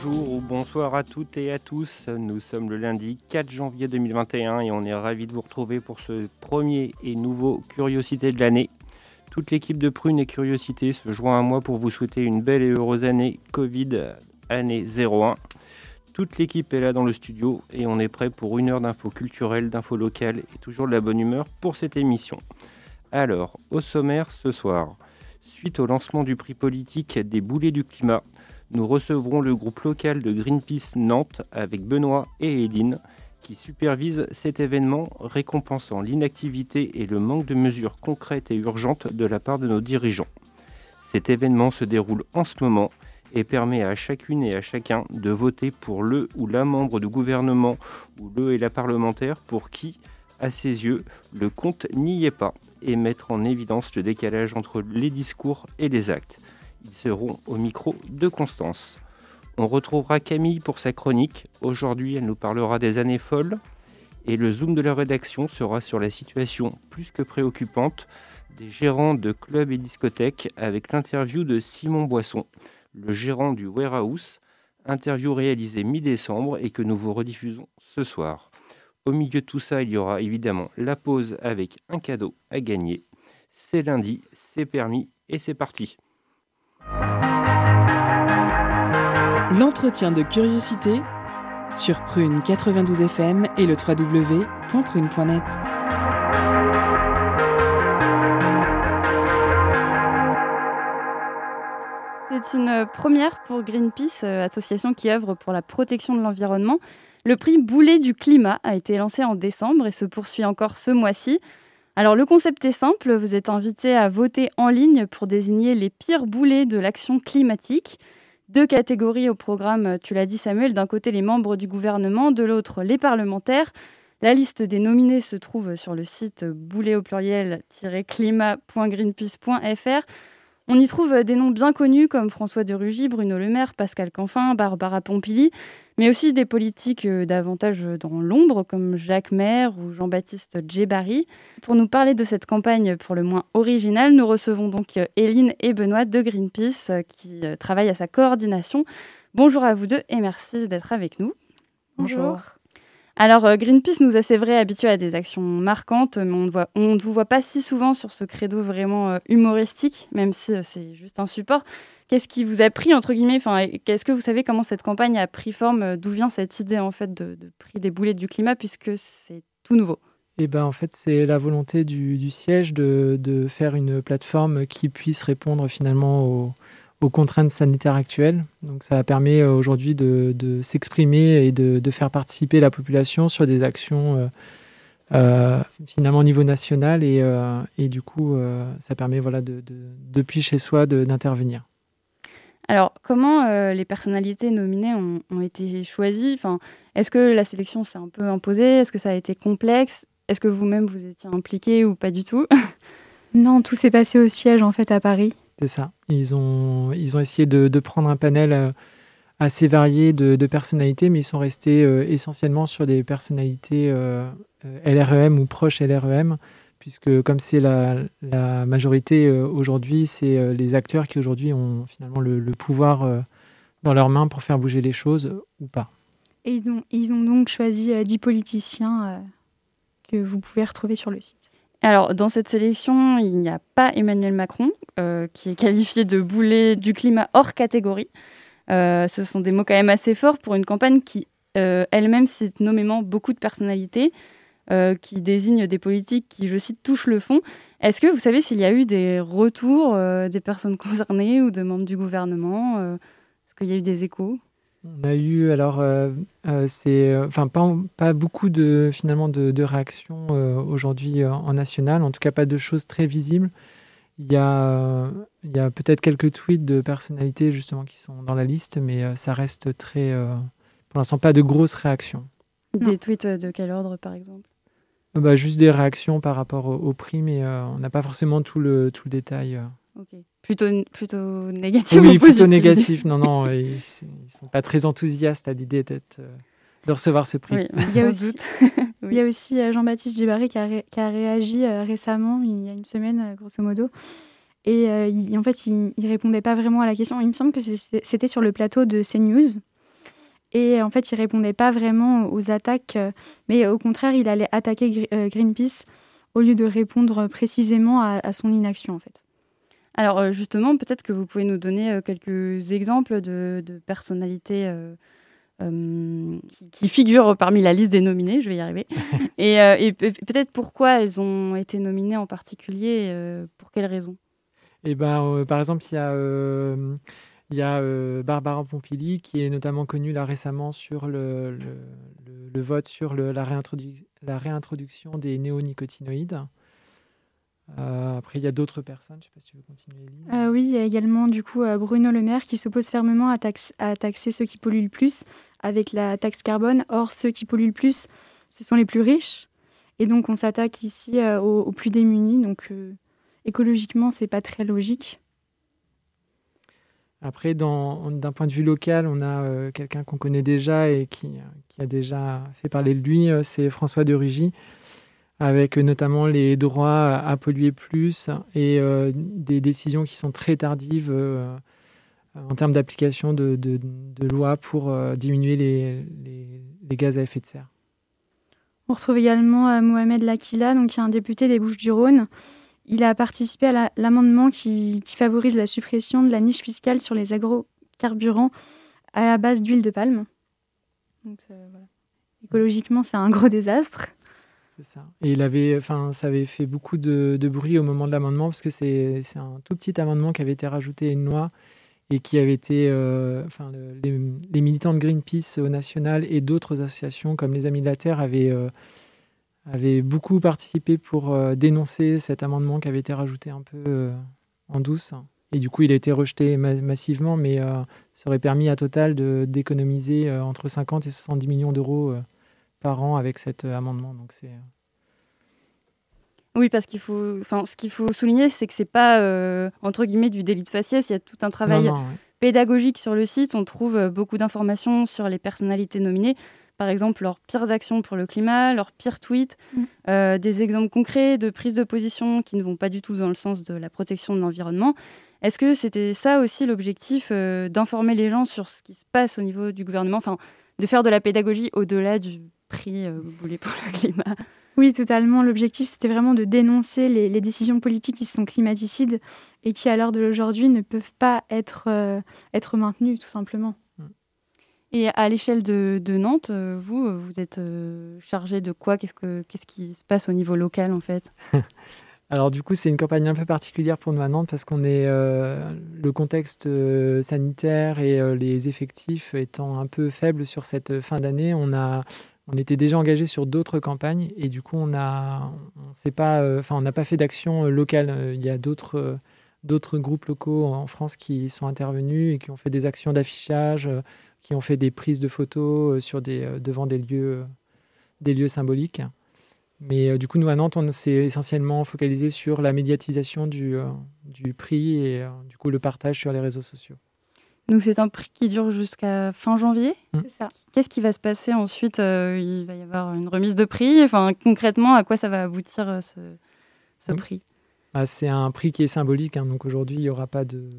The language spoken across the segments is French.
Bonjour ou bonsoir à toutes et à tous. Nous sommes le lundi 4 janvier 2021 et on est ravis de vous retrouver pour ce premier et nouveau Curiosité de l'année. Toute l'équipe de Prune et Curiosité se joint à moi pour vous souhaiter une belle et heureuse année Covid, année 01. Toute l'équipe est là dans le studio et on est prêt pour une heure d'infos culturelles, d'infos locales et toujours de la bonne humeur pour cette émission. Alors, au sommaire ce soir, suite au lancement du prix politique des boulets du climat, nous recevrons le groupe local de Greenpeace Nantes avec Benoît et Eline qui supervise cet événement récompensant l'inactivité et le manque de mesures concrètes et urgentes de la part de nos dirigeants. Cet événement se déroule en ce moment et permet à chacune et à chacun de voter pour le ou la membre du gouvernement ou le et la parlementaire pour qui, à ses yeux, le compte n'y est pas et mettre en évidence le décalage entre les discours et les actes. Ils seront au micro de Constance. On retrouvera Camille pour sa chronique. Aujourd'hui, elle nous parlera des années folles. Et le zoom de la rédaction sera sur la situation plus que préoccupante des gérants de clubs et discothèques avec l'interview de Simon Boisson, le gérant du Warehouse. Interview réalisée mi-décembre et que nous vous rediffusons ce soir. Au milieu de tout ça, il y aura évidemment la pause avec un cadeau à gagner. C'est lundi, c'est permis et c'est parti. L'entretien de curiosité sur Prune 92 FM et le www.prune.net. C'est une première pour Greenpeace, euh, association qui œuvre pour la protection de l'environnement. Le prix Boulet du climat a été lancé en décembre et se poursuit encore ce mois-ci. Alors le concept est simple, vous êtes invité à voter en ligne pour désigner les pires boulets de l'action climatique. Deux catégories au programme, tu l'as dit Samuel, d'un côté les membres du gouvernement, de l'autre les parlementaires. La liste des nominés se trouve sur le site boulet au pluriel-climat.greenpeace.fr. On y trouve des noms bien connus comme François de Rugy, Bruno Le Maire, Pascal Canfin, Barbara Pompili, mais aussi des politiques euh, davantage dans l'ombre comme Jacques Maire ou Jean-Baptiste Djebari. Pour nous parler de cette campagne pour le moins originale, nous recevons donc Hélène et Benoît de Greenpeace euh, qui euh, travaillent à sa coordination. Bonjour à vous deux et merci d'être avec nous. Bonjour. Alors, euh, Greenpeace nous a, c'est vrai, habitués à des actions marquantes, mais on ne, voit, on ne vous voit pas si souvent sur ce credo vraiment euh, humoristique, même si euh, c'est juste un support. Qu'est-ce qui vous a pris, entre guillemets enfin, Qu'est-ce que vous savez comment cette campagne a pris forme D'où vient cette idée, en fait, de, prix des boulets du climat, puisque c'est tout nouveau? Eh ben, en fait, c'est la volonté du, du siège de, de, faire une plateforme qui puisse répondre finalement aux, aux contraintes sanitaires actuelles. Donc ça permet euh, aujourd'hui de, de s'exprimer et de, de, faire participer la population sur des actions euh, euh, finalement au niveau national et, euh, et du coup euh, ça permet voilà, de, depuis chez soi d'intervenir. Alors comment euh, les personnalités nominées ont, ont été choisies? Enfin, Est-ce que la sélection s'est un peu imposée? Est-ce que ça a été complexe? Est-ce que vous-même vous étiez impliqué ou pas du tout? Non, tout s'est passé au siège en fait à Paris. C'est ça. Ils ont, ils ont essayé de, prendre un panel euh, assez varié de, personnalités, mais ils sont restés euh, essentiellement sur des personnalités euh, LREM ou proches LREM, puisque comme c'est la, majorité aujourd'hui, c'est les acteurs qui aujourd'hui ont finalement le, le pouvoir dans leurs mains pour faire bouger les choses ou pas. Et ils ils ont donc choisi 10 politiciens que vous pouvez retrouver sur le site. Alors, dans cette sélection, il n'y a pas Emmanuel Macron, euh, qui est qualifié de boulet du climat hors catégorie. Euh, ce sont des mots quand même assez forts pour une campagne qui, euh, elle-même, cite nommément beaucoup de personnalités, qui désignent des politiques qui, je cite, touchent le fond. Est-ce que vous savez s'il y a eu des retours des personnes concernées ou de membres du gouvernement Est-ce qu'il y a eu des échos? On a eu alors euh, euh, c'est enfin pas, pas beaucoup de finalement de, de réactions euh, aujourd'hui en national, en tout cas pas de choses très visibles. Il y a, il y a peut-être quelques tweets de personnalités justement qui sont dans la liste, mais ça reste très pour l'instant pas de grosses réactions. Des tweets de quel ordre, par exemple? Bah, Juste des réactions par rapport au, prix, mais on n'a pas forcément tout le, tout le détail. Ok. Plutôt, plutôt négatif Oui, plutôt négatif. Non, non, ils ne sont pas très enthousiastes à l'idée d'être de recevoir ce prix. il, y a aussi, il y a aussi Jean-Baptiste Gibari qui a, qui a réagi récemment, il y a une semaine, grosso modo, et euh, en fait, il, ne répondait pas vraiment à la question. Il me semble que c'était sur le plateau de CNews. Et en fait, il répondait pas vraiment aux attaques, euh, mais au contraire, il allait attaquer euh, Greenpeace au lieu de répondre précisément à, son inaction, en fait. Alors justement, peut-être que vous pouvez nous donner quelques exemples de, personnalités qui, figurent parmi la liste des nominés, je vais y arriver, et, et peut-être pourquoi elles ont été nominées en particulier, pour quelles raisons? Et ben, euh, par exemple, il y a, euh, il y a euh, Barbara Pompili qui est notamment connue là récemment sur le, le, le, vote sur le, la, réintrodu la, réintroduction des néonicotinoïdes. Après, il y a d'autres personnes. Je ne sais pas si tu veux continuer. oui, il y a également du coup Bruno Le Maire qui s'oppose fermement à, à, taxer ceux qui polluent le plus avec la taxe carbone. Or, ceux qui polluent le plus, ce sont les plus riches. Et donc, on s'attaque ici aux, aux, plus démunis. Donc, écologiquement, c'est pas très logique. Après, d'un point de vue local, on a euh, quelqu'un qu'on connaît déjà et qui, qui, a déjà fait parler de lui, euh, c'est François de Rugy, avec notamment les droits à polluer plus et euh, des décisions qui sont très tardives en termes d'application de, lois pour diminuer les, gaz à effet de serre. On retrouve également Mohamed Lakila, donc, qui est un député des Bouches-du-Rhône, il a participé à l'amendement qui, favorise la suppression de la niche fiscale sur les agrocarburants à la base d'huile de palme. Donc, euh, Écologiquement, c'est un gros désastre. Ça. Et avait, ça avait fait beaucoup de, bruit au moment de l'amendement parce que c'est un tout petit amendement qui avait été rajouté à une loi et qui avait été, euh, les, militants de Greenpeace au national et d'autres associations comme les Amis de la Terre avaient euh, beaucoup participé pour euh, dénoncer cet amendement qui avait été rajouté un peu en douce. Et du coup, il a été rejeté massivement, mais ça aurait permis à Total d'économiser entre 50 et 70 millions d'euros par an avec cet amendement. Donc c'est oui, parce qu'il faut, enfin, ce qu'il faut souligner, c'est que c'est pas entre guillemets du délit de faciès. Il y a tout un travail pédagogique sur le site. On trouve beaucoup d'informations sur les personnalités nominées par exemple leurs pires actions pour le climat, leurs pires tweets, mm. euh, des exemples concrets de prise de position qui ne vont pas du tout dans le sens de la protection de l'environnement. Est-ce que c'était ça aussi l'objectif euh, d'informer les gens sur ce qui se passe au niveau du gouvernement, enfin de faire de la pédagogie au-delà du prix euh, pour le climat Oui, totalement. L'objectif, c'était vraiment de dénoncer les, les, décisions politiques qui sont climaticides et qui, à l'heure de l'aujourd'hui, ne peuvent pas être, être maintenues, tout simplement. Et à l'échelle de, Nantes, euh, vous, euh, vous êtes euh, chargé de quoi? Qu'est-ce, que, qu'est-ce qui se passe au niveau local en fait? Alors du coup, c'est une campagne un peu particulière pour nous à Nantes parce qu'on est le contexte sanitaire et les effectifs étant un peu faibles sur cette fin d'année. On a on était déjà engagé sur d'autres campagnes et du coup on on n'a pas fait d'action locale. Il y a d'autres groupes locaux en France qui sont intervenus et qui ont fait des actions d'affichage qui ont fait des prises de photos euh, euh, devant des lieux, euh, des lieux symboliques. Mais du coup, nous à Nantes, on s'est essentiellement focalisé sur la médiatisation du, du prix et du coup le partage sur les réseaux sociaux. Donc c'est un prix qui dure jusqu'à fin janvier. C'est ça. Qu'est-ce qui va se passer ensuite Il va y avoir une remise de prix? Enfin, concrètement, à quoi ça va aboutir ce, ce prix? ah, C'est un prix qui est symbolique. Hein. donc aujourd'hui, il n'y aura pas de,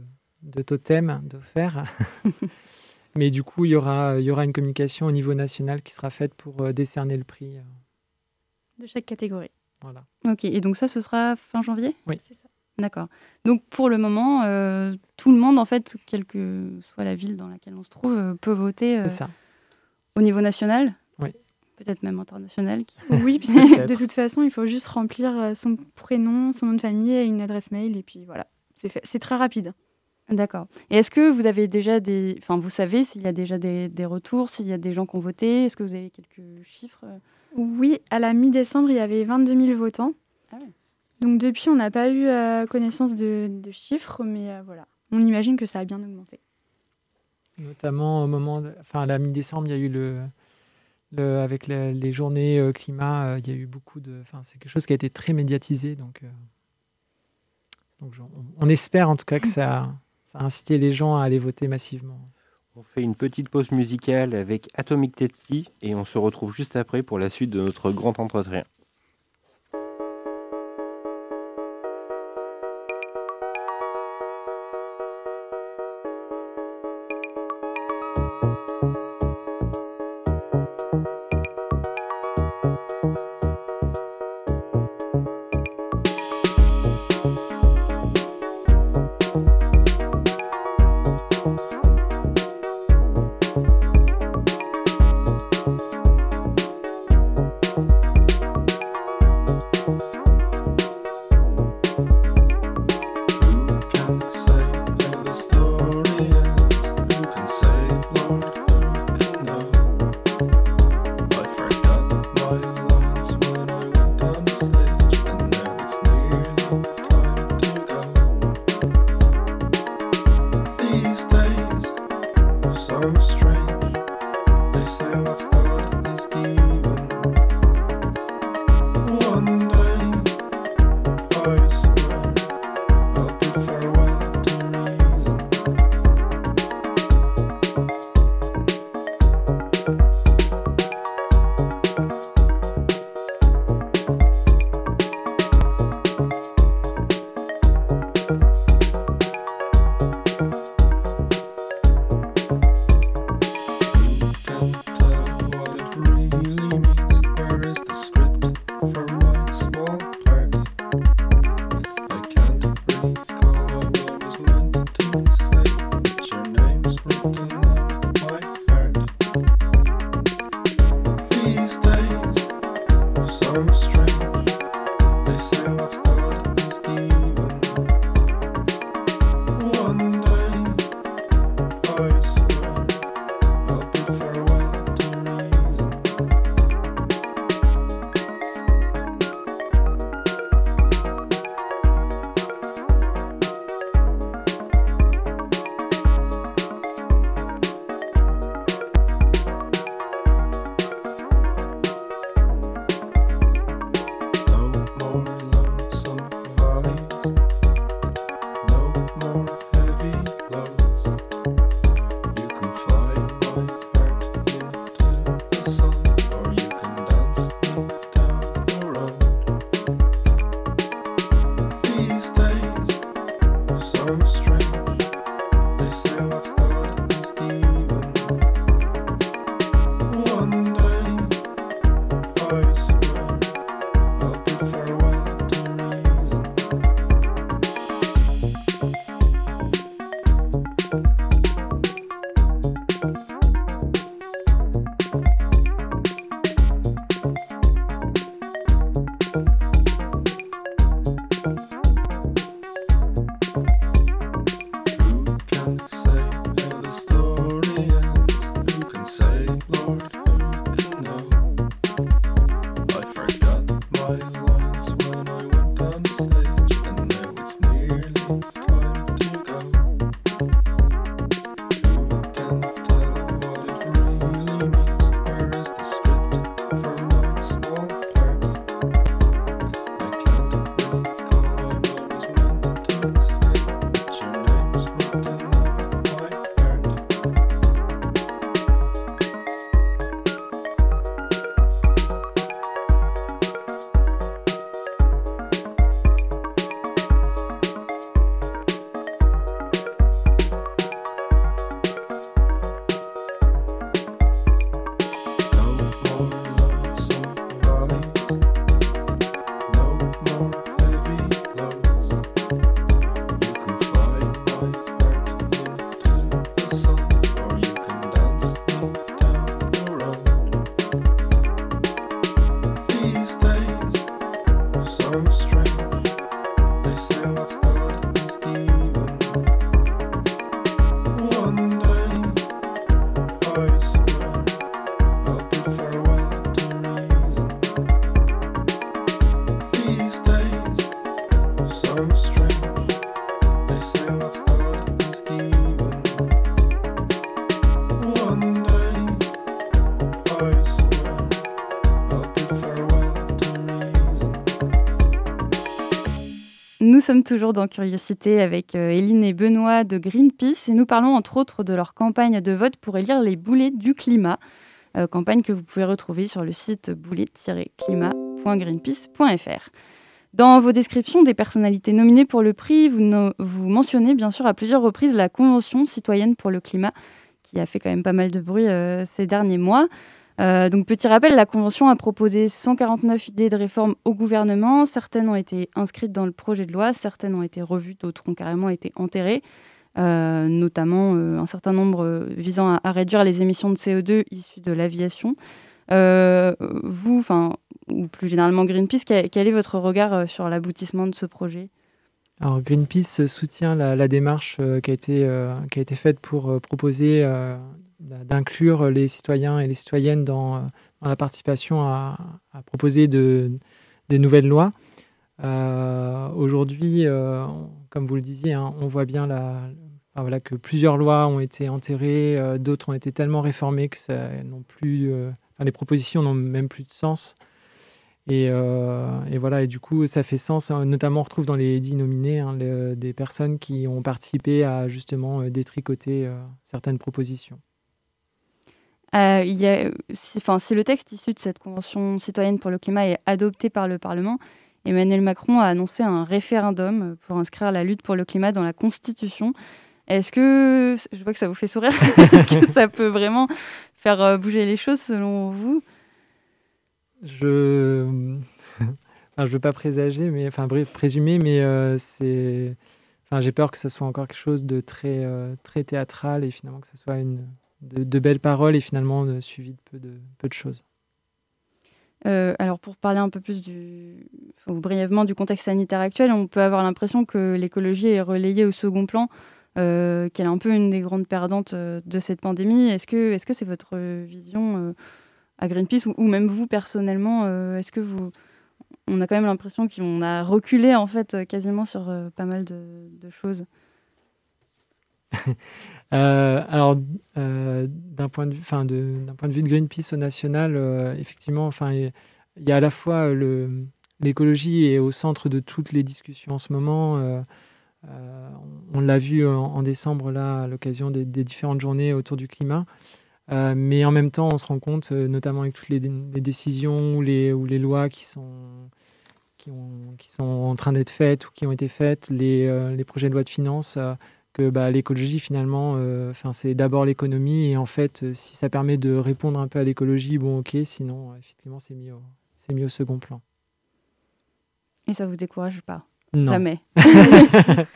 de totem d'offert. Mais du coup, il y aura, il y aura une communication au niveau national qui sera faite pour euh, décerner le prix. Euh. De chaque catégorie. Voilà. Ok, et donc ça, ce sera fin janvier? Oui. C'est ça. D'accord. Donc pour le moment, euh, tout le monde, en fait, quelle que soit la ville dans laquelle on se trouve, peut voter C'est ça. au niveau national? Oui. Peut-être même international. Oui, puisque de toute façon, il faut juste remplir son prénom, son nom de famille et une adresse mail, et puis voilà, c'est fait. C'est très rapide. D'accord. Et est-ce que vous avez déjà des. Enfin, vous savez s'il y a déjà des, retours, s'il y a des gens qui ont voté? Est-ce que vous avez quelques chiffres? Oui, à la mi-décembre, il y avait 22 000 votants. Ah Donc depuis, on n'a pas eu euh, connaissance de, chiffres, mais euh, voilà. On imagine que ça a bien augmenté. Notamment au moment. Enfin, à la mi-décembre, il y a eu le. avec les journées climat, il y a eu beaucoup de. Enfin, c'est quelque chose qui a été très médiatisé. Donc, donc on, espère en tout cas que ça, ça a incité les gens à aller voter massivement. On fait une petite pause musicale avec Atomic Tetsi et on se retrouve juste après pour la suite de notre grand entretien. Sommes toujours dans Curiosité avec Eline et Benoît de Greenpeace et nous parlons entre autres de leur campagne de vote pour élire les boulets du climat, campagne que vous pouvez retrouver sur le site boulet-climat.greenpeace.fr. Dans vos descriptions des personnalités nominées pour le prix, vous, vous, mentionnez bien sûr à plusieurs reprises la Convention citoyenne pour le climat, qui a fait quand même pas mal de bruit euh, ces derniers mois. Euh, donc petit rappel, la Convention a proposé 149 idées de réforme au gouvernement. Certaines ont été inscrites dans le projet de loi, certaines ont été revues, d'autres ont carrément été enterrées. Euh, notamment un certain nombre visant à, réduire les émissions de CO2 issues de l'aviation. vous, enfin, ou plus généralement Greenpeace, quel, est votre regard euh, sur l'aboutissement de ce projet? Alors Greenpeace soutient la, démarche euh, qui, a été, euh, qui a été faite pour proposer d'inclure les citoyens et les citoyennes dans, la participation à, proposer de, des nouvelles lois. Aujourd'hui, comme vous le disiez, hein, on voit bien que plusieurs lois ont été enterrées, d'autres ont été tellement réformées que ça, plus, les propositions n'ont même plus de sens. Euh, et, voilà, et du coup, ça fait sens. Hein. Notamment, on retrouve dans les dix nominés hein, des personnes qui ont participé à justement euh, détricoter euh, certaines propositions. A, si, si le texte issu de cette Convention citoyenne pour le climat est adopté par le Parlement, Emmanuel Macron a annoncé un référendum pour inscrire la lutte pour le climat dans la Constitution. Est-ce que, je vois que ça vous fait sourire, est-ce que ça peut vraiment faire bouger les choses selon vous? Je ne veux pas présager, mais enfin présumer, mais euh, c'est, enfin j'ai peur que ce soit encore quelque chose de très euh, très théâtral et finalement que ce soit une de, belles paroles et finalement de, suivi de peu de peu de choses. Euh, alors pour parler un peu plus brièvement du contexte sanitaire actuel, on peut avoir l'impression que l'écologie est relayée au second plan, qu'elle est un peu une des grandes perdantes de cette pandémie. Est-ce que c'est votre vision à Greenpeace ou, même vous personnellement, euh, est-ce que vous, on a quand même l'impression qu'on a reculé en fait euh, quasiment sur euh, pas mal de, choses? alors, d'un point de vue, enfin, d'un point de vue de Greenpeace au national, effectivement, enfin, il y, a à la fois le, l'écologie est au centre de toutes les discussions en ce moment. on, l'a vu en, décembre là, à l'occasion des, différentes journées autour du climat. Euh, mais en même temps, on se rend compte, euh, notamment avec toutes les, décisions ou les, lois qui sont, qui, ont, qui sont en train d'être faites ou qui ont été faites, euh, les projets de loi de finances, que bah, l'écologie, finalement, enfin c'est d'abord l'économie. Et en fait, si ça permet de répondre un peu à l'écologie, bon, ok, sinon, effectivement, c'est mis, au, mis au second plan. Et ça vous décourage pas? Non. Jamais.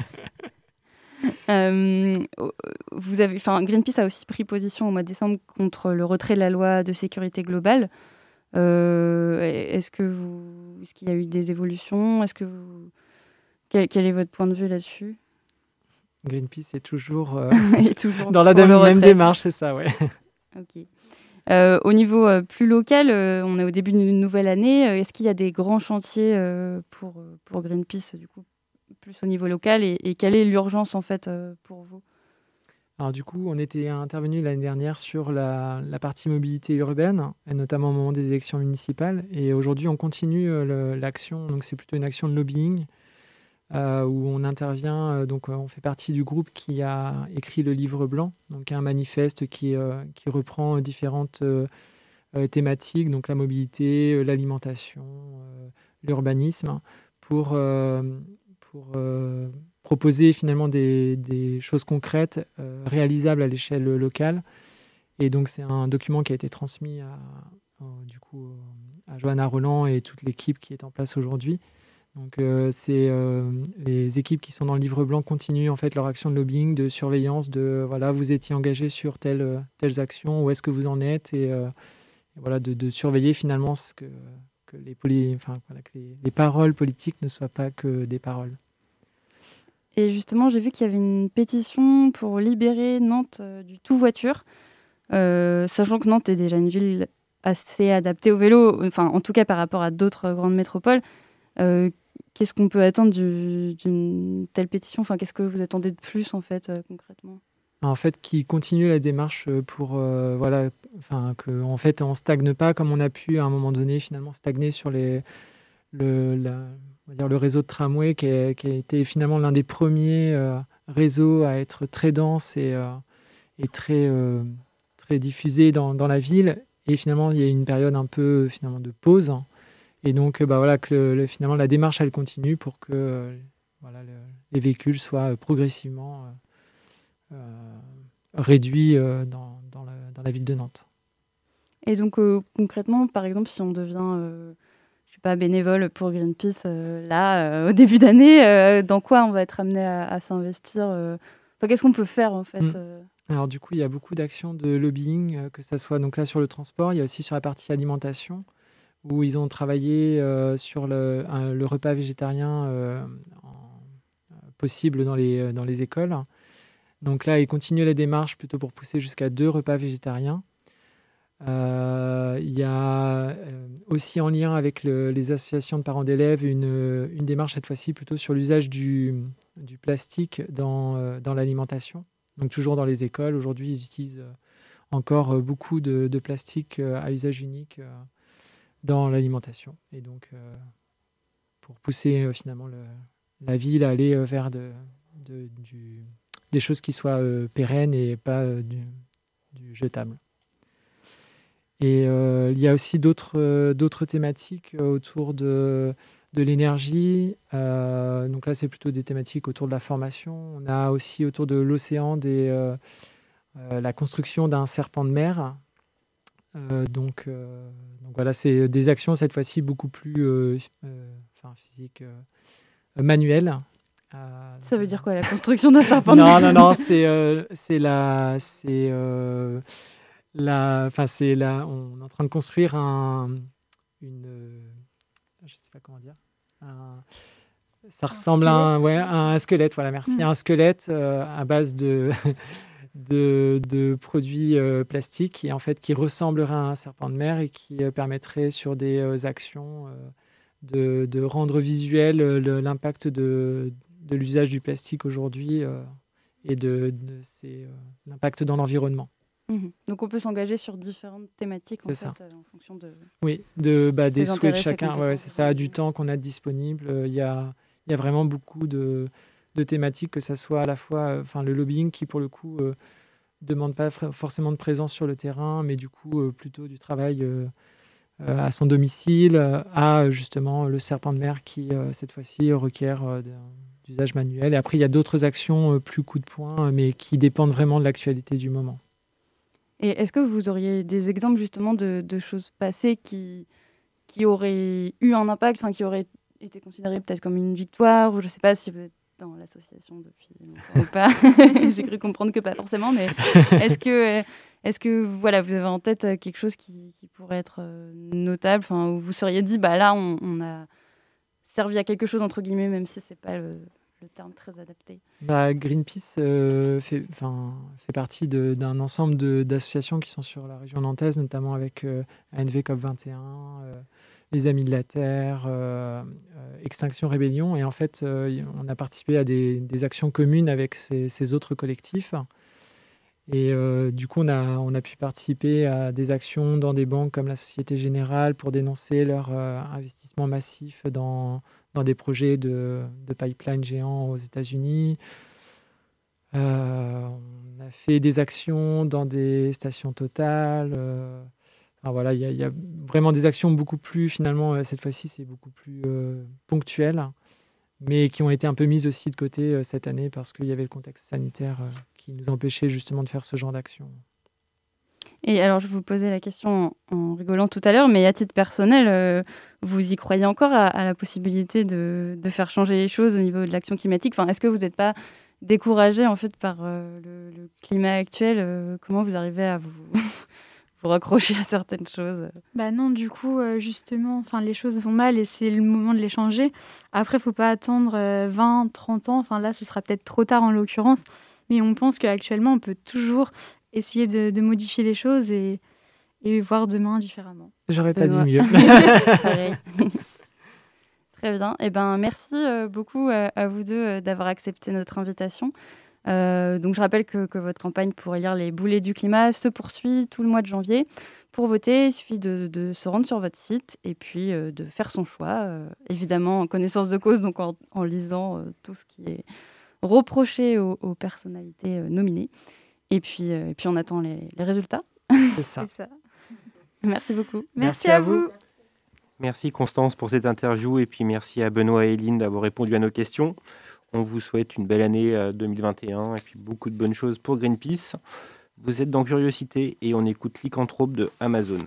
Euh, vous avez, enfin, Greenpeace a aussi pris position au mois de décembre contre le retrait de la loi de sécurité globale. Euh, est-ce que vous, est-ce qu'il y a eu des évolutions? Est-ce que vous, quel, est votre point de vue là-dessus? Greenpeace est toujours, euh, toujours dans la même démarche, c'est ça, ouais. ok. au niveau plus local, on est au début d'une nouvelle année. Est-ce qu'il y a des grands chantiers pour, pour Greenpeace du coup plus au niveau local et, quelle est l'urgence en fait euh, pour vous? Alors du coup, on était intervenu l'année dernière sur la, partie mobilité urbaine, et notamment au moment des élections municipales. Et aujourd'hui, on continue euh, l'action. Donc c'est plutôt une action de lobbying euh, où on intervient. donc on fait partie du groupe qui a écrit le livre blanc, donc un manifeste qui, reprend différentes thématiques, donc la mobilité, l'alimentation, l'urbanisme, pour pour euh, proposer finalement des, choses concrètes, euh, réalisables à l'échelle locale. Et donc c'est un document qui a été transmis à, du coup, à Johanna Roland et toute l'équipe qui est en place aujourd'hui. Donc euh, c'est les équipes qui sont dans le livre blanc continuent en fait leur action de lobbying, de surveillance, de voilà vous étiez engagé sur telle, telles actions, où est-ce que vous en êtes et, voilà de, surveiller finalement ce que, les, paroles politiques ne soient pas que des paroles. Et justement, j'ai vu qu'il y avait une pétition pour libérer Nantes euh, du tout voiture, euh, sachant que Nantes est déjà une ville assez adaptée au vélo, enfin en tout cas par rapport à d'autres grandes métropoles. Euh, qu'est-ce qu'on peut attendre d'une telle pétition? Enfin, qu'est-ce que vous attendez de plus en fait concrètement? En fait, qui continue la démarche pour voilà, enfin que en fait on stagne pas comme on a pu à un moment donné finalement stagner sur le, réseau de tramway qui, a été finalement l'un des premiers réseaux à être très dense et, très, très diffusé dans, la ville. Et finalement, il y a une période un peu finalement de pause. Et donc, bah, voilà, que finalement, la démarche, elle continue pour que voilà, les véhicules soient progressivement réduits dans, dans, la, ville de Nantes. Et donc, concrètement, par exemple, si on devient je sais pas, bénévole pour Greenpeace, là, au début d'année, dans quoi on va être amené à, s'investir Qu'est-ce qu'on peut faire, en fait mmh. Alors du coup, il y a beaucoup d'actions de lobbying, euh, que ça soit donc là sur le transport, il y a aussi sur la partie alimentation, où ils ont travaillé euh, sur le, repas végétarien euh, possible dans les, dans les écoles. Donc là, ils continuent la démarche plutôt pour pousser jusqu'à deux repas végétariens. il y a aussi en lien avec les associations de parents d'élèves une, démarche cette fois-ci plutôt sur l'usage du, plastique dans, l'alimentation. Donc toujours dans les écoles, aujourd'hui, ils utilisent euh, encore euh, beaucoup de, plastique euh, à usage unique dans l'alimentation. Et donc, pour pousser finalement la ville à aller vers de, des choses qui soient pérennes et pas du, jetable. Et il y a aussi d'autres thématiques autour de de l'énergie. Euh, donc là, c'est plutôt des thématiques autour de la formation. On a aussi autour de l'océan euh, euh, la construction d'un serpent de mer. Donc, donc voilà, c'est des actions cette fois-ci beaucoup plus enfin, physiques, manuelles. Ça veut dire quoi la construction d'un serpent Non, non, non, c'est c'est la, c'est la, enfin c'est là, on est en train de construire un, une, je sais pas comment dire, ça ressemble à un, ouais, un, squelette, voilà, merci. Mm. Un squelette euh, à base de, de, produits euh, plastiques et en fait qui ressemblerait à un serpent de mer et qui euh, permettrait sur des actions de, de, rendre visuel l'impact de, de l'usage du plastique aujourd'hui et de, l'impact dans l'environnement. Mhm. Donc on peut s'engager sur différentes thématiques en, fait, euh, en, fonction de. Oui, de, bah, des souhaits de chacun. Ouais, c'est ça, du temps qu'on a disponible. Euh, il y, a, y a vraiment beaucoup de, de, thématiques, que ce soit à la fois euh, le lobbying qui, pour le coup, ne demande pas forcément de présence sur le terrain, mais du coup, plutôt du travail à son domicile, à justement le serpent de mer qui, cette fois-ci, requiert d'usage manuel. Et après, il y a d'autres actions plus coup de poing, mais qui dépendent vraiment de l'actualité du moment. Et est-ce que vous auriez des exemples justement de, choses passées qui, qui auraient eu un impact, enfin qui auraient été considérées peut-être comme une victoire, ou je ne sais pas si vous êtes l'association depuis longtemps ou pas. J'ai cru comprendre que pas forcément, mais est-ce que, est que voilà, vous avez en tête quelque chose qui, pourrait être euh, notable, enfin, vous seriez dit, bah là, on, a servi à quelque chose, entre guillemets, même si c'est pas le, le terme très adapté? Bah, Greenpeace euh, fait, fait partie d'un ensemble d'associations qui sont sur la région nantaise, notamment avec euh, ANV COP21, euh, les Amis de la Terre, Extinction Rébellion. Et en fait, on a participé à des, actions communes avec ces, autres collectifs. Et du coup, on a, on a pu participer à des actions dans des banques comme la Société Générale pour dénoncer leur investissement massif dans, dans des projets de, de pipeline géants aux États-Unis. Euh, on a fait des actions dans des stations totales. Euh, voilà, il y, a vraiment des actions beaucoup plus, finalement, euh, cette fois-ci, c'est beaucoup plus ponctuel, mais qui ont été un peu mises aussi de côté cette année parce qu'il y avait le contexte sanitaire qui nous empêchait justement de faire ce genre d'action. Et alors, je vous posais la question en, rigolant tout à l'heure, mais à titre personnel, euh, vous y croyez encore à, la possibilité de, faire changer les choses au niveau de l'action climatique? Enfin, Est-ce que vous n'êtes pas découragé en fait par euh, le, climat actuel? Euh, Comment vous arrivez à vous, vous raccrocher à certaines choses Bah non, du coup, justement, enfin, les choses vont mal et c'est le moment de les changer. Après, il ne faut pas attendre 20, 30 ans. Enfin, là, ce sera peut-être trop tard en l'occurrence. Mais on pense qu'actuellement, on peut toujours essayer de, modifier les choses et, et, voir demain différemment. J'aurais pas dit mieux. Très bien. Eh ben, merci euh, beaucoup euh, à, vous deux euh, d'avoir accepté notre invitation. Donc, je rappelle que, que, votre campagne pour élire les boulets du climat se poursuit tout le mois de janvier. Pour voter, il suffit de, se rendre sur votre site et puis de faire son choix, évidemment en connaissance de cause, donc en, lisant tout ce qui est reproché aux, personnalités nominées. Et puis, et puis on attend les, résultats. C'est ça. Merci beaucoup. Merci, à, vous. Merci Constance pour cette interview et puis merci à Benoît et Eline d'avoir répondu à nos questions. On vous souhaite une belle année 2021 euh, et puis beaucoup de bonnes choses pour Greenpeace. Vous êtes dans Curiosité et on écoute Lycanthrope de Amazon.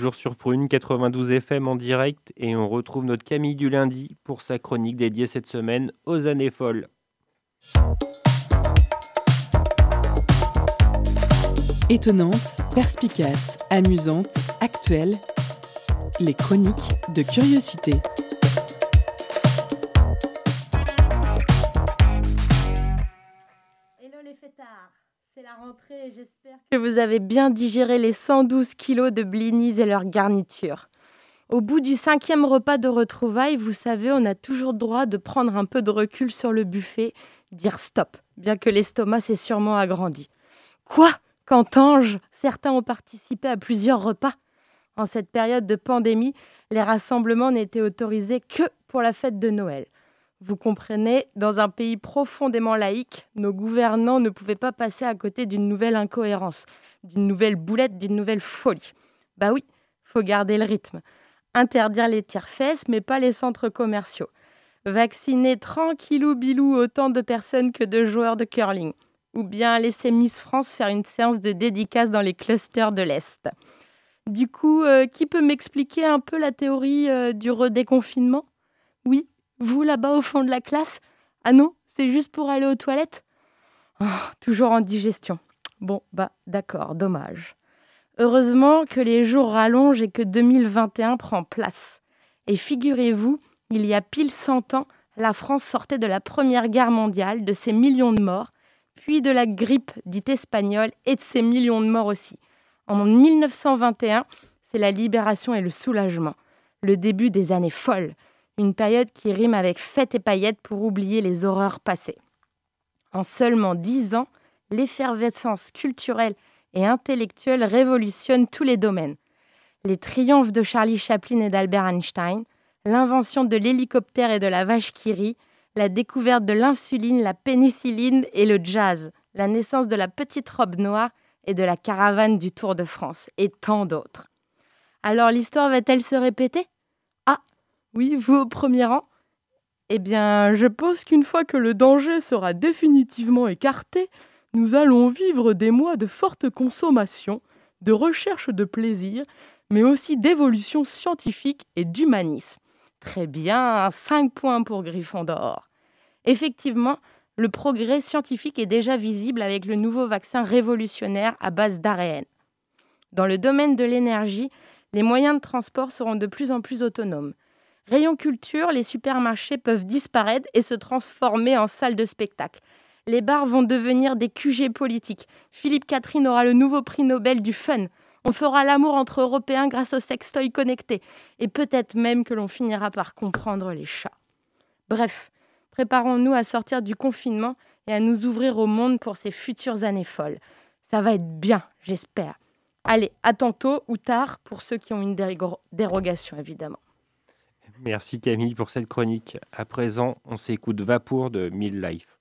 Toujours sur Prune 92 FM en direct et on retrouve notre Camille du lundi pour sa chronique dédiée cette semaine aux années folles. Étonnante, perspicace, amusante, actuelle, les chroniques de curiosité. J'espère que vous avez bien digéré les 112 kilos de blinis et leurs garnitures. Au bout du cinquième repas de retrouvailles, vous savez, on a toujours droit de prendre un peu de recul sur le buffet, dire stop, bien que l'estomac s'est sûrement agrandi. Quoi? Qu'entends-je? Certains ont participé à plusieurs repas. En cette période de pandémie, les rassemblements n'étaient autorisés que pour la fête de Noël. Vous comprenez, dans un pays profondément laïque, nos gouvernants ne pouvaient pas passer à côté d'une nouvelle incohérence, d'une nouvelle boulette, d'une nouvelle folie. Bah oui, faut garder le rythme. Interdire les tire-fesses, mais pas les centres commerciaux. Vacciner tranquillou bilou autant de personnes que de joueurs de curling ou bien laisser Miss France faire une séance de dédicace dans les clusters de l'Est. Du coup, euh, qui peut m'expliquer un peu la théorie euh, du redéconfinement? Oui, vous là-bas au fond de la classe? Ah non, c'est juste pour aller aux toilettes? Oh, Toujours en digestion. Bon, bah d'accord, dommage. Heureusement que les jours rallongent et que 2021 prend place. Et figurez-vous, il y a pile 100 ans, la France sortait de la Première Guerre mondiale, de ses millions de morts, puis de la grippe dite espagnole et de ses millions de morts aussi. En 1921, c'est la libération et le soulagement, le début des années folles, une période qui rime avec fête et paillettes pour oublier les horreurs passées. En seulement dix ans, l'effervescence culturelle et intellectuelle révolutionne tous les domaines. Les triomphes de Charlie Chaplin et d'Albert Einstein, l'invention de l'hélicoptère et de la vache qui rit, la découverte de l'insuline, la pénicilline et le jazz, la naissance de la petite robe noire et de la caravane du Tour de France, et tant d'autres. Alors l'histoire va-t-elle se répéter? Oui, vous au premier rang Eh bien, je pense qu'une fois que le danger sera définitivement écarté, nous allons vivre des mois de forte consommation, de recherche de plaisir, mais aussi d'évolution scientifique et d'humanisme. Très bien, 5 points pour Gryffondor. Effectivement, le progrès scientifique est déjà visible avec le nouveau vaccin révolutionnaire à base d'ARN. Dans le domaine de l'énergie, les moyens de transport seront de plus en plus autonomes. Rayon culture, les supermarchés peuvent disparaître et se transformer en salles de spectacle. Les bars vont devenir des QG politiques. Philippe Catherine aura le nouveau prix Nobel du fun. On fera l'amour entre Européens grâce au sextoy connecté. Et peut-être même que l'on finira par comprendre les chats. Bref, préparons-nous à sortir du confinement et à nous ouvrir au monde pour ces futures années folles. Ça va être bien, j'espère. Allez, à tantôt ou tard pour ceux qui ont une dérogation, évidemment. Merci Camille pour cette chronique. À présent, on s'écoute Vapour de Mille Life.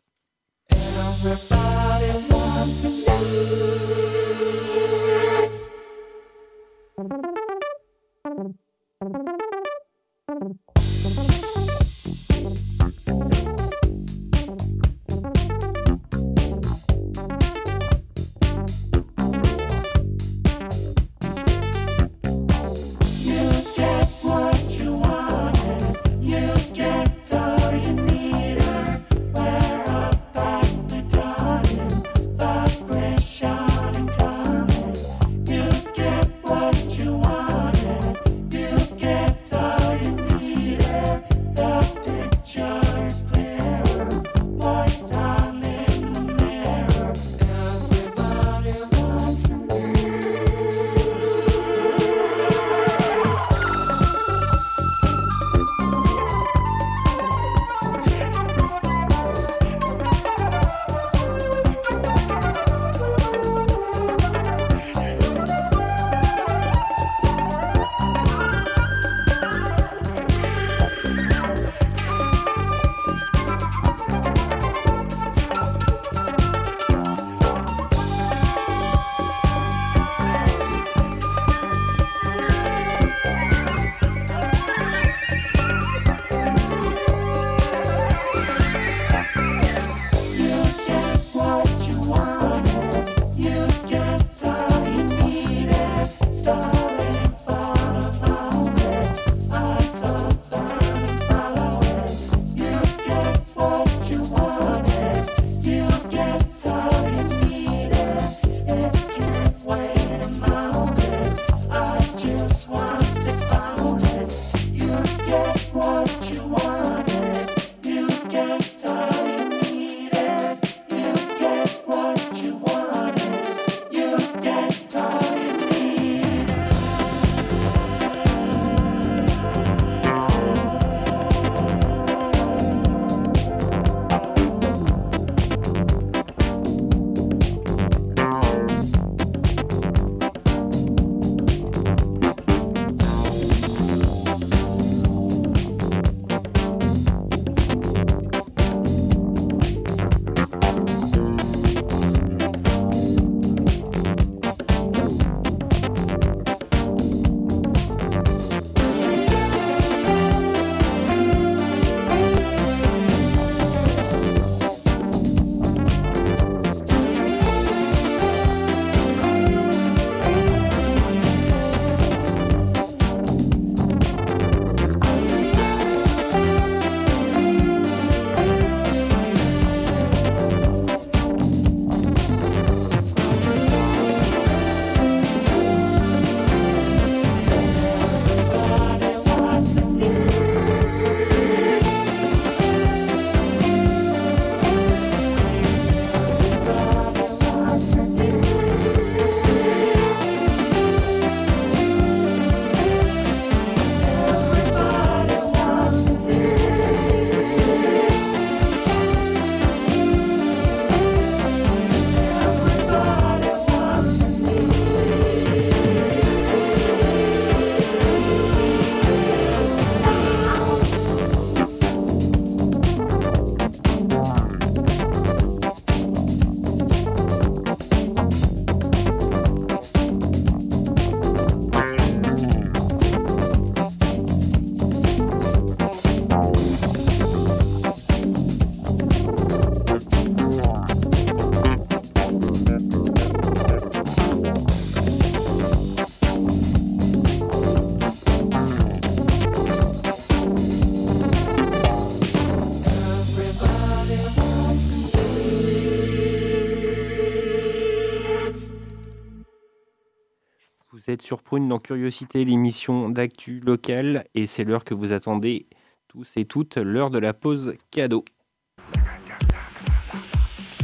Sur Prune dans Curiosité, l'émission d'actu locale, et c'est l'heure que vous attendez tous et toutes, l'heure de la pause cadeau.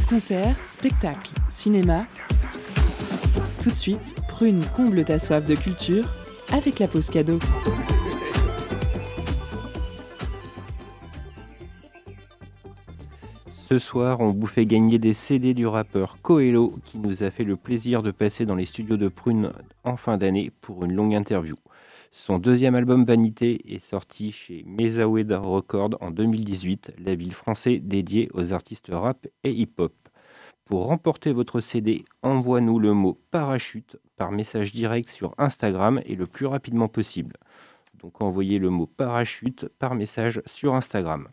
Concert, spectacle, cinéma. Tout de suite, Prune comble ta soif de culture avec la pause cadeau. Ce soir, on vous fait gagner des CD du rappeur Coelho qui nous a fait le plaisir de passer dans les studios de Prune en fin d'année pour une longue interview. Son deuxième album Vanité est sorti chez Mezaweda Records en 2018, label français dédié aux artistes rap et hip-hop. Pour remporter votre CD, envoie-nous le mot parachute par message direct sur Instagram et le plus rapidement possible. Donc envoyez le mot parachute par message sur Instagram.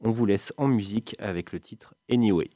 On vous laisse en musique avec le titre Anyway.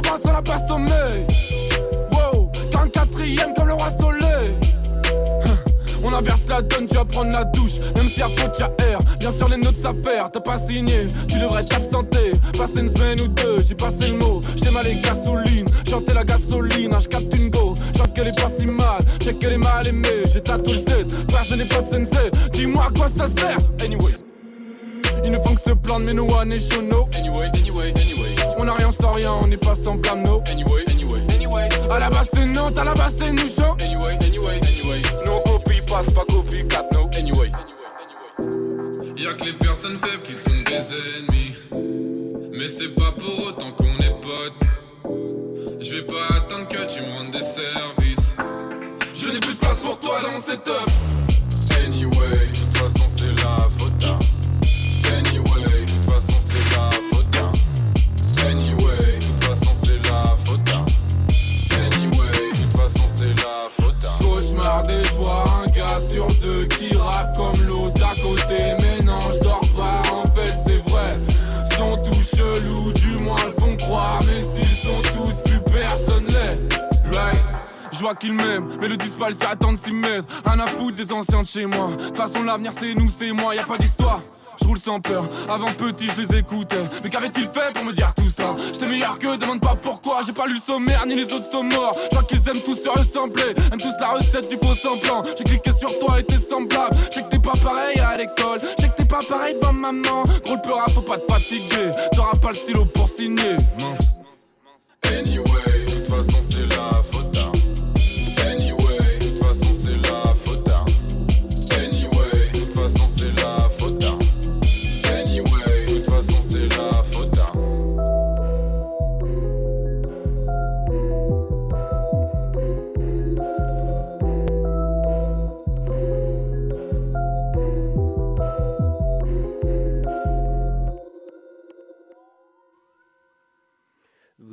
Province, on n'a pas sommeil. Wow, 44ème comme le roi soleil. On inverse la donne, tu vas prendre la douche. Même si à faute y'a air, bien sûr les notes s'affairent. T'as pas signé, tu devrais t'absenter. Passer une semaine ou deux, j'ai passé le mot. J't'ai mal les gasolines, chanter la gasoline, je capte une go. J'vois qu'elle est pas si mal, j'ai qu'elle est mal aimée. J'ai tatoué le set, frère, je n'ai pas de sensei. Dis-moi à quoi ça sert, anyway. Ils ne font que se plaindre, mais no one is show. Anyway, anyway, anyway. On a rien sans rien, on n'est pas sans no. Anyway, anyway, anyway. À la base c'est Nantes, à la base c'est nous chaud. Anyway, anyway, anyway. No passe pas copycat, no anyway. Y'a que les personnes faibles qui sont des ennemis. Mais c'est pas pour autant qu'on est potes. Je vais pas attendre que tu me rendes des services. Je n'ai plus de place pour toi dans mon setup. Je vois qu'ils m'aiment, mais le disent pas, ils s'attendent s'y mettre. Rien à foutre des anciens de chez moi. De toute façon, l'avenir c'est nous, c'est moi, y a pas d'histoire je roule sans peur. Avant petit, je les écoutais. Mais qu'avait-il fait pour me dire tout ça? J'étais meilleur que, demande pas pourquoi. J'ai pas lu le sommaire, ni les autres sont morts. Je vois qu'ils aiment tous se ressembler. Aiment tous la recette du faux semblant. J'ai cliqué sur toi et t'es semblable. J'ai que t'es pas pareil à l'école. J'ai que t'es pas pareil devant maman. Gros le faut pas te fatiguer. T'auras pas le stylo pour signer. Mince. Anyway,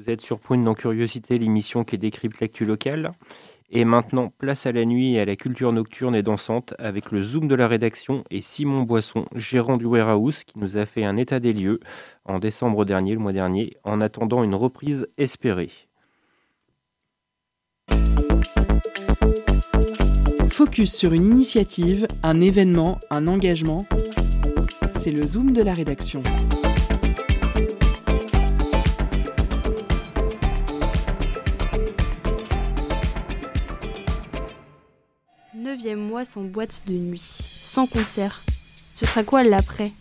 Vous êtes sur Point dans Curiosité, l'émission qui décrypte l'actu locale. Et maintenant, place à la nuit et à la culture nocturne et dansante avec le Zoom de la rédaction et Simon Boisson, gérant du warehouse, qui nous a fait un état des lieux en décembre dernier, le mois dernier, en attendant une reprise espérée. Focus sur une initiative, un événement, un engagement. C'est le Zoom de la rédaction. Mois sans boîte de nuit, sans concert. Ce sera quoi l'après?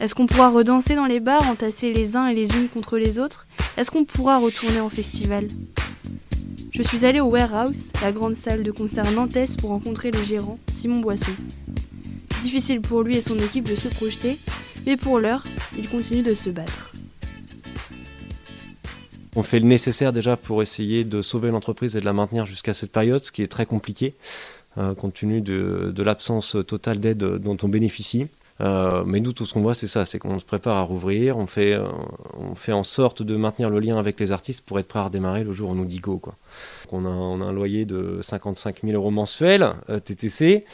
Est-ce qu'on pourra redanser dans les bars, entasser les uns et les unes contre les autres? Est-ce qu'on pourra retourner en festival? Je suis allée au Warehouse, la grande salle de concert nantaise, pour rencontrer le gérant, Simon Boisson. Difficile pour lui et son équipe de se projeter, mais pour l'heure, il continue de se battre. On fait le nécessaire déjà pour essayer de sauver l'entreprise et de la maintenir jusqu'à cette période, ce qui est très compliqué. compte tenu de, de l'absence totale d'aide dont on bénéficie. Euh, mais nous, tout ce qu'on voit, c'est ça, c'est qu'on se prépare à rouvrir, on fait, euh, on fait en sorte de maintenir le lien avec les artistes pour être prêt à redémarrer le jour où on nous dit go. Quoi. On, a, on a un loyer de 55 000 euros mensuels, euh, TTC,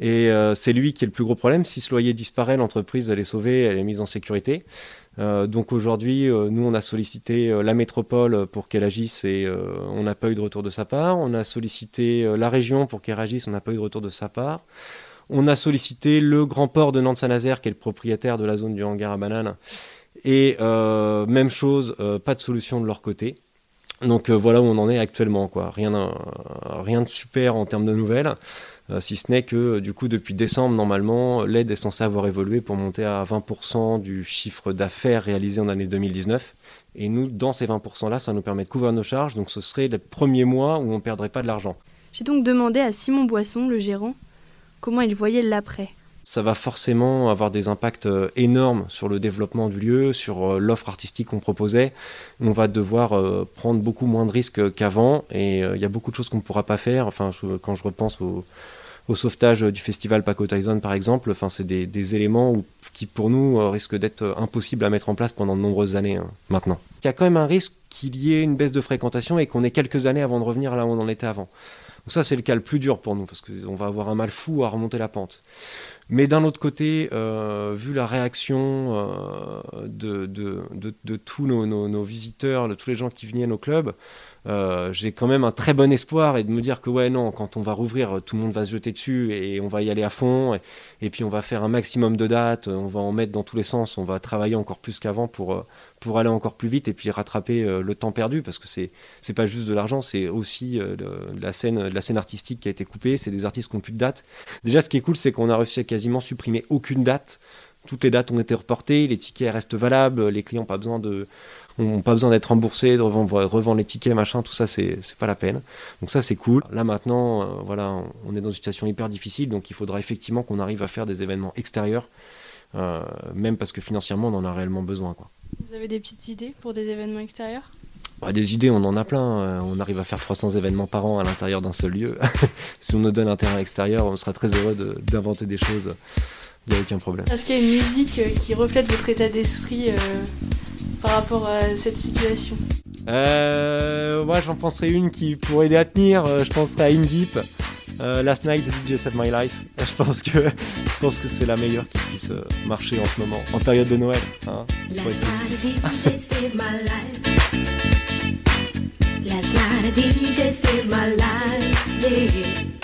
et c'est lui qui est le plus gros problème. Si ce loyer disparaît, l'entreprise, elle est sauvée, elle est mise en sécurité. Donc aujourd'hui, nous, on a sollicité la métropole pour qu'elle agisse et on n'a pas eu de retour de sa part. On a sollicité la région pour qu'elle agisse, on n'a pas eu de retour de sa part. On a sollicité le grand port de Nantes-Saint-Nazaire, qui est le propriétaire de la zone du hangar à bananes. Et euh, même chose, euh, pas de solution de leur côté. Donc euh, voilà où on en est actuellement. Quoi. Rien, rien de super en termes de nouvelles. Si ce n'est que du coup depuis décembre normalement l'aide est censée avoir évolué pour monter à 20% du chiffre d'affaires réalisé en année 2019 et nous dans ces 20% là ça nous permet de couvrir nos charges donc ce serait le premier mois où on ne perdrait pas de l'argent. J'ai donc demandé à Simon Boisson, le gérant, comment il voyait l'après. Ça va forcément avoir des impacts euh, énormes sur le développement du lieu, sur euh, l'offre artistique qu'on proposait. On va devoir euh, prendre beaucoup moins de risques qu'avant et il y a beaucoup de choses qu'on ne pourra pas faire. Enfin, quand je repense au, sauvetage du festival Paco Tyson par exemple, enfin, c'est des, éléments qui pour nous risquent d'être impossibles à mettre en place pendant de nombreuses années hein, maintenant. Il y a quand même un risque qu'il y ait une baisse de fréquentation et qu'on ait quelques années avant de revenir là où on en était avant. Donc ça, c'est le cas le plus dur pour nous, parce qu'on va avoir un mal fou à remonter la pente. Mais d'un autre côté, euh, vu la réaction euh, de, de, tous nos, nos, visiteurs, de tous les gens qui viennent au club, euh, j'ai quand même un très bon espoir et de me dire que ouais non quand on va rouvrir tout le monde va se jeter dessus et on va y aller à fond et, puis on va faire un maximum de dates on va en mettre dans tous les sens on va travailler encore plus qu'avant pour euh, pour aller encore plus vite et puis rattraper euh, le temps perdu parce que c'est c'est pas juste de l'argent c'est aussi de, la scène la scène artistique qui a été coupée c'est des artistes qui n'ont plus de date déjà ce qui est cool c'est qu'on a réussi à quasiment supprimer aucune date. Toutes les dates ont été reportées les tickets restent valables les clients pas besoin de n'ont pas besoin d'être remboursés, de revendre, les tickets, machin, tout ça, c'est pas la peine. Donc ça, c'est cool. Là, maintenant, euh, voilà, on est dans une situation hyper difficile, donc il faudra effectivement qu'on arrive à faire des événements extérieurs, euh, même parce que financièrement, on en a réellement besoin. Quoi. Vous avez des petites idées pour des événements extérieurs? Bah, des idées, on en a plein. Euh, on arrive à faire 300 événements par an à l'intérieur d'un seul lieu. si on nous donne un terrain extérieur, on sera très heureux d'inventer des choses. Il n'y a aucun problème. Est-ce qu'il y a une musique qui reflète votre état d'esprit par rapport à cette situation? Euh, Moi, j'en penserais une qui pourrait aider à tenir. Euh, je penserais à In Deep. Euh, Last Night, The DJ Saved My Life. Je pense que je pense que c'est la meilleure qui puisse euh, marcher en ce moment, en période de Noël. Hein, Last night DJ saved my life? Last night a DJ saved my life? Yeah.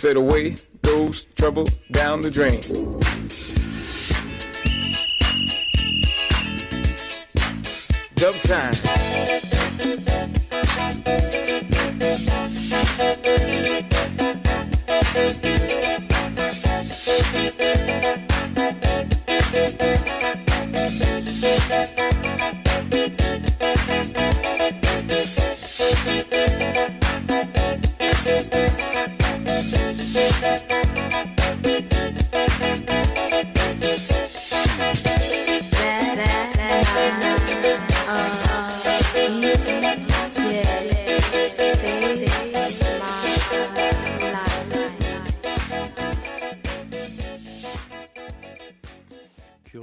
Said away goes trouble down the drain. Dub time.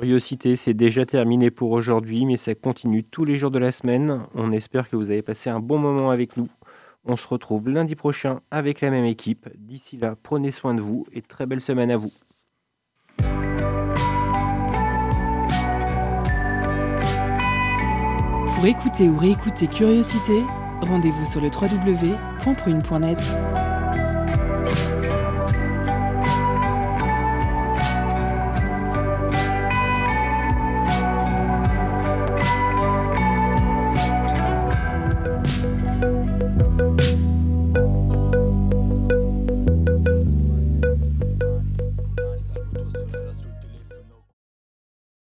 Curiosité, c'est déjà terminé pour aujourd'hui, mais ça continue tous les jours de la semaine. On espère que vous avez passé un bon moment avec nous. On se retrouve lundi prochain avec la même équipe. D'ici là, prenez soin de vous et très belle semaine à vous. Pour écouter ou réécouter Curiosité, rendez-vous sur le www.prune.net.